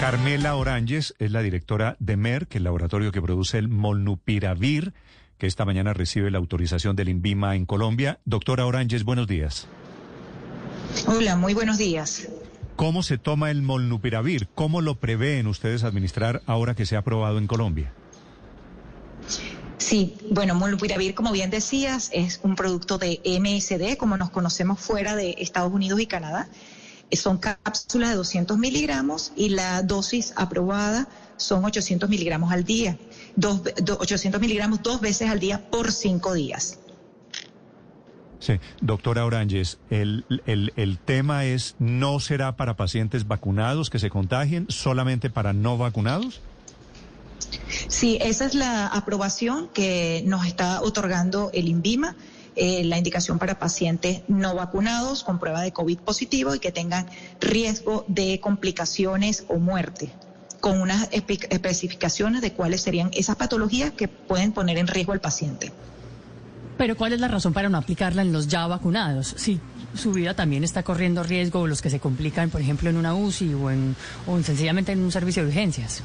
Carmela Oranges es la directora de Merck, el laboratorio que produce el molnupiravir, que esta mañana recibe la autorización del INVIMA en Colombia. Doctora Oranges, buenos días. Hola, muy buenos días. ¿Cómo se toma el molnupiravir? ¿Cómo lo prevén ustedes administrar ahora que se ha aprobado en Colombia? Sí, bueno, molnupiravir, como bien decías, es un producto de MSD, como nos conocemos fuera de Estados Unidos y Canadá son cápsulas de 200 miligramos y la dosis aprobada son 800 miligramos al día. Dos, 800 miligramos dos veces al día por cinco días. Sí, doctora Oranges, el, el, el, tema es, ¿no será para pacientes vacunados que se contagien, solamente para no vacunados? Sí, esa es la aprobación que nos está otorgando el INVIMA. Eh, la indicación para pacientes no vacunados con prueba de COVID positivo y que tengan riesgo de complicaciones o muerte con unas especificaciones de cuáles serían esas patologías que pueden poner en riesgo al paciente. Pero ¿cuál es la razón para no aplicarla en los ya vacunados? Si su vida también está corriendo riesgo, los que se complican, por ejemplo, en una UCI o, en, o sencillamente en un servicio de urgencias.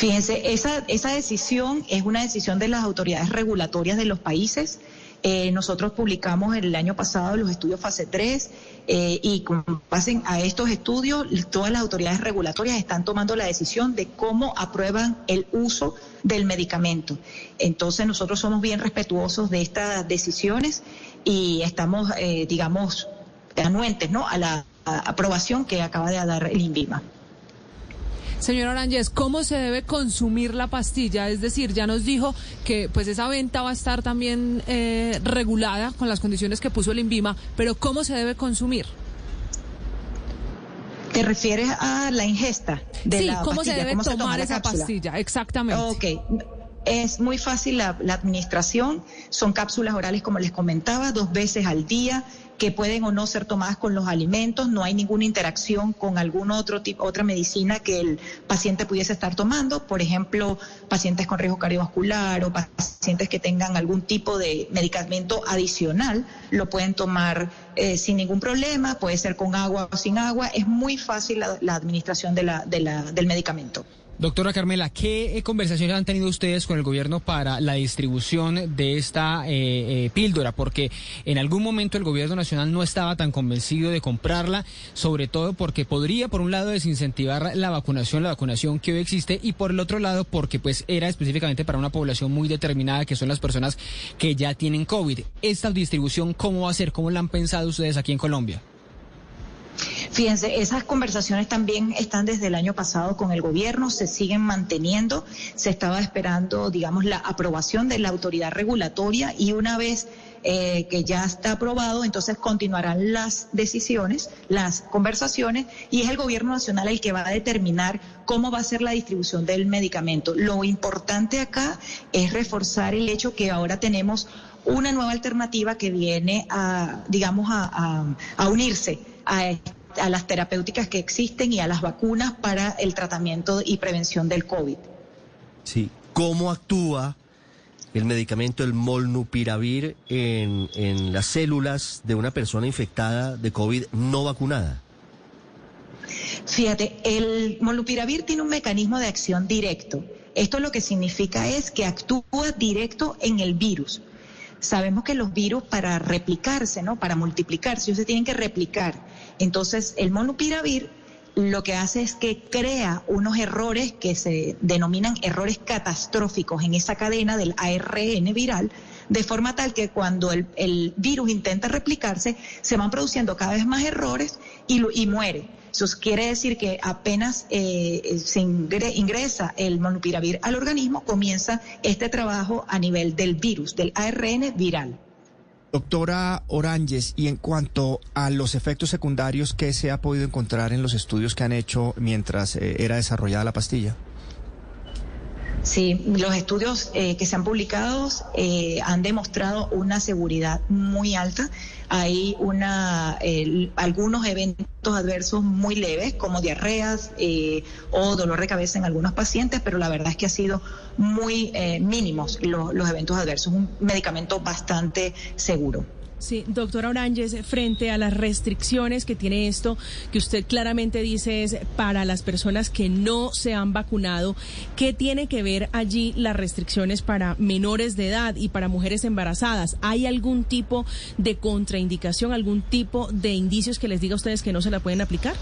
Fíjense, esa, esa decisión es una decisión de las autoridades regulatorias de los países. Eh, nosotros publicamos el año pasado los estudios fase 3 eh, y con base a estos estudios, todas las autoridades regulatorias están tomando la decisión de cómo aprueban el uso del medicamento. Entonces nosotros somos bien respetuosos de estas decisiones y estamos, eh, digamos, anuentes ¿no? a la aprobación que acaba de dar el INVIMA. Señor Aranjes, ¿cómo se debe consumir la pastilla? Es decir, ya nos dijo que pues esa venta va a estar también eh, regulada con las condiciones que puso el INVIMA, pero ¿cómo se debe consumir? ¿Te refieres a la ingesta de sí, la ¿cómo se debe tomar esa pastilla? Exactamente. Ok. Es muy fácil la, la, administración, son cápsulas orales como les comentaba, dos veces al día, que pueden o no ser tomadas con los alimentos, no hay ninguna interacción con algún otro tipo, otra medicina que el paciente pudiese estar tomando, por ejemplo, pacientes con riesgo cardiovascular o pacientes que tengan algún tipo de medicamento adicional, lo pueden tomar eh, sin ningún problema, puede ser con agua o sin agua, es muy fácil la, administración de la, de del medicamento. Doctora Carmela, ¿qué eh, conversaciones han tenido ustedes con el gobierno para la distribución de esta eh, eh, píldora? Porque en algún momento el gobierno nacional no estaba tan convencido de comprarla, sobre todo porque podría, por un lado, desincentivar la vacunación, la vacunación que hoy existe, y por el otro lado, porque pues era específicamente para una población muy determinada, que son las personas que ya tienen COVID. ¿Esta distribución cómo va a ser? ¿Cómo la han pensado ustedes aquí en Colombia? Fíjense, esas conversaciones también están desde el año pasado con el gobierno, se siguen manteniendo, se estaba esperando, digamos, la aprobación de la autoridad regulatoria y una vez eh, que ya está aprobado, entonces continuarán las decisiones, las conversaciones, y es el gobierno nacional el que va a determinar cómo va a ser la distribución del medicamento. Lo importante acá es reforzar el hecho que ahora tenemos una nueva alternativa que viene a, digamos, a, unirse a a las terapéuticas que existen y a las vacunas para el tratamiento y prevención del COVID. Sí, ¿cómo actúa el medicamento, el molnupiravir, en, en las células de una persona infectada de COVID no vacunada? Fíjate, el molnupiravir tiene un mecanismo de acción directo. Esto lo que significa es que actúa directo en el virus. Sabemos que los virus para replicarse, ¿no? Para multiplicarse, ellos se tienen que replicar. Entonces, el monopiravir lo que hace es que crea unos errores que se denominan errores catastróficos en esa cadena del ARN viral, de forma tal que cuando el, virus intenta replicarse, se van produciendo cada vez más errores y, muere. Eso quiere decir que apenas eh, se ingresa el monopiravir al organismo, comienza este trabajo a nivel del virus, del ARN viral. Doctora Oranges, y en cuanto a los efectos secundarios, ¿qué se ha podido encontrar en los estudios que han hecho mientras eh, era desarrollada la pastilla? Sí, los estudios eh, que se han publicado eh, han demostrado una seguridad muy alta. Hay una, algunos eventos adversos muy leves, como diarreas eh, o dolor de cabeza en algunos pacientes, pero la verdad es que ha sido muy mínimos los, los eventos adversos. Un medicamento bastante seguro. Sí, doctora Oranges, frente a las restricciones que tiene esto, que usted claramente dice es para las personas que no se han vacunado, ¿qué tiene que ver allí las restricciones para menores de edad y para mujeres embarazadas? ¿Hay algún tipo de contraindicación, algún tipo de indicios que les diga a ustedes que no se la pueden aplicar?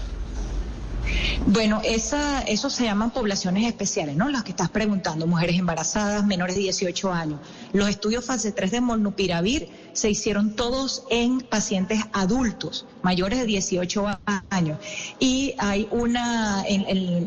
Bueno, esa, eso se llaman poblaciones especiales, ¿no? Las que estás preguntando, mujeres embarazadas, menores de 18 años. Los estudios fase 3 de molnupiravir se hicieron todos en pacientes adultos, mayores de 18 años. Y hay una,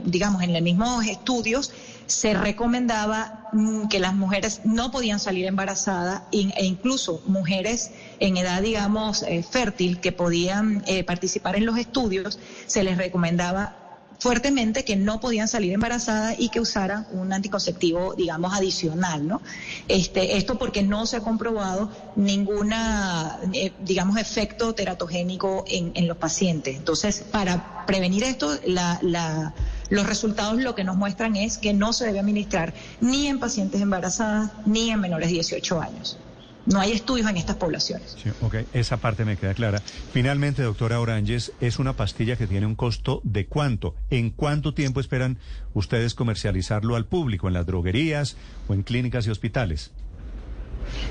digamos, en los mismos estudios se recomendaba mm, que las mujeres no podían salir embarazadas e incluso mujeres en edad, digamos, eh, fértil que podían eh, participar en los estudios, se les recomendaba fuertemente que no podían salir embarazadas y que usaran un anticonceptivo, digamos, adicional, ¿no? Este, esto porque no se ha comprobado ninguna, eh, digamos, efecto teratogénico en, en, los pacientes. Entonces, para prevenir esto, la, la, los resultados lo que nos muestran es que no se debe administrar ni en pacientes embarazadas ni en menores de 18 años. No hay estudios en estas poblaciones. Sí, ok, esa parte me queda clara. Finalmente, doctora Oranges, es una pastilla que tiene un costo de cuánto. ¿En cuánto tiempo esperan ustedes comercializarlo al público? ¿En las droguerías o en clínicas y hospitales?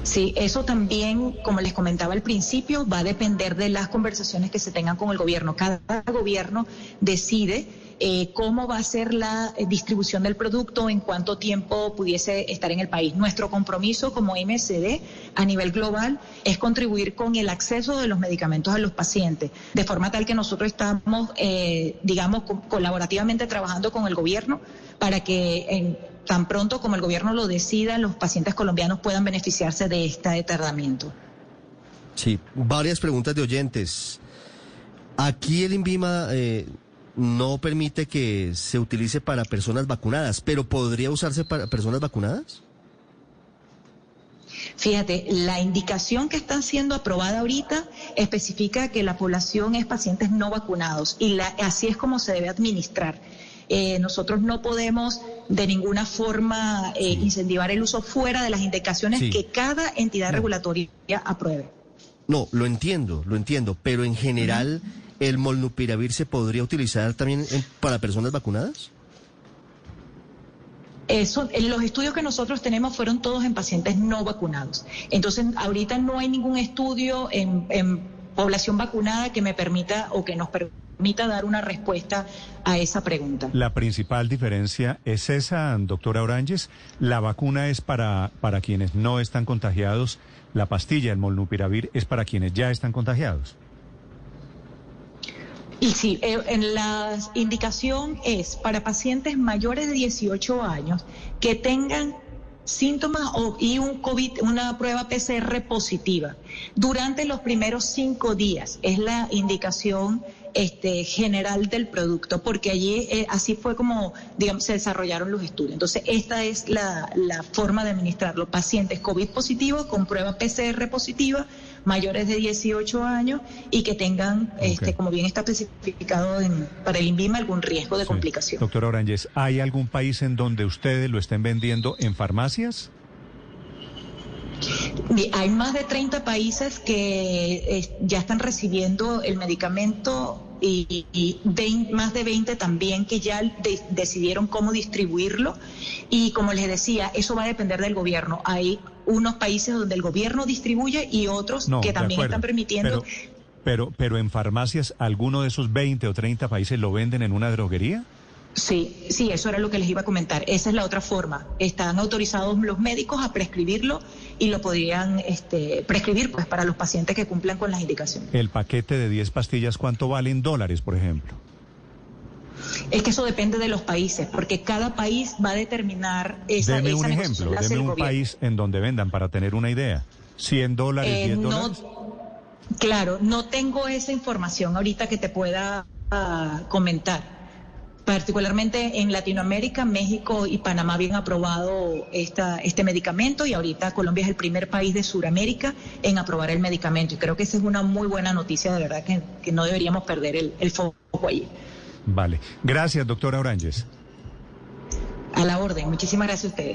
Sí, eso también, como les comentaba al principio, va a depender de las conversaciones que se tengan con el gobierno. Cada gobierno decide eh, cómo va a ser la eh, distribución del producto, en cuánto tiempo pudiese estar en el país. Nuestro compromiso como MSD a nivel global es contribuir con el acceso de los medicamentos a los pacientes, de forma tal que nosotros estamos, eh, digamos, colaborativamente trabajando con el gobierno para que tan pronto como el gobierno lo decida, los pacientes colombianos puedan beneficiarse de este tratamiento. Sí, varias preguntas de oyentes. Aquí el INVIMA no permite que se utilice para personas vacunadas, pero ¿podría usarse para personas vacunadas? Fíjate, la indicación que está siendo aprobada ahorita especifica que la población es pacientes no vacunados y así es como se debe administrar. Eh, nosotros no podemos de ninguna forma eh, incentivar el uso fuera de las indicaciones que cada entidad regulatoria apruebe. No, lo entiendo, lo entiendo, pero en general... ¿el molnupiravir se podría utilizar también para personas vacunadas? Eso, los estudios que nosotros tenemos fueron todos en pacientes no vacunados. Entonces, ahorita no hay ningún estudio en, población vacunada que me permita o que nos permita dar una respuesta a esa pregunta. La principal diferencia es esa, doctora Oranges. La vacuna es para, para quienes no están contagiados. La pastilla, el molnupiravir, es para quienes ya están contagiados. Y sí, eh, en la indicación es para pacientes mayores de 18 años que tengan síntomas o, y un COVID, una prueba PCR positiva durante los primeros cinco días. Es la indicación este, general del producto, porque allí eh, así fue como, digamos, se desarrollaron los estudios. Entonces, esta es la, la forma de administrarlo. Pacientes COVID positivos con prueba PCR positiva mayores de 18 años y que tengan, este, como bien está especificado para el INVIMA, algún riesgo de complicación. Doctora Oranges, ¿hay algún país en donde ustedes lo estén vendiendo en farmacias? Hay más de 30 países que ya están recibiendo el medicamento y, más de 20 también que ya decidieron cómo distribuirlo. Y como les decía, eso va a depender del gobierno. Hay unos países donde el gobierno distribuye y otros que también están permitiendo. Pero, pero, en farmacias, ¿alguno de esos 20 o 30 países lo venden en una droguería? Sí, sí, eso era lo que les iba a comentar. Esa es la otra forma. Están autorizados los médicos a prescribirlo y lo podrían este, prescribir pues para los pacientes que cumplan con las indicaciones. El paquete de 10 pastillas, ¿cuánto vale en dólares, por ejemplo? Es que eso depende de los países, porque cada país va a determinar esa Deme un ejemplo, deme un país en donde vendan para tener una idea. ¿100 dólares, 10 eh, dólares? Claro, no tengo esa información ahorita que te pueda ah, comentar. Particularmente en Latinoamérica, México y Panamá habían aprobado esta, este medicamento y ahorita Colombia es el primer país de Sudamérica en aprobar el medicamento. Y creo que esa es una muy buena noticia, de verdad, que, que no deberíamos perder el, el foco allí. Vale. Gracias, doctora Oranges. A la orden. Muchísimas gracias a ustedes.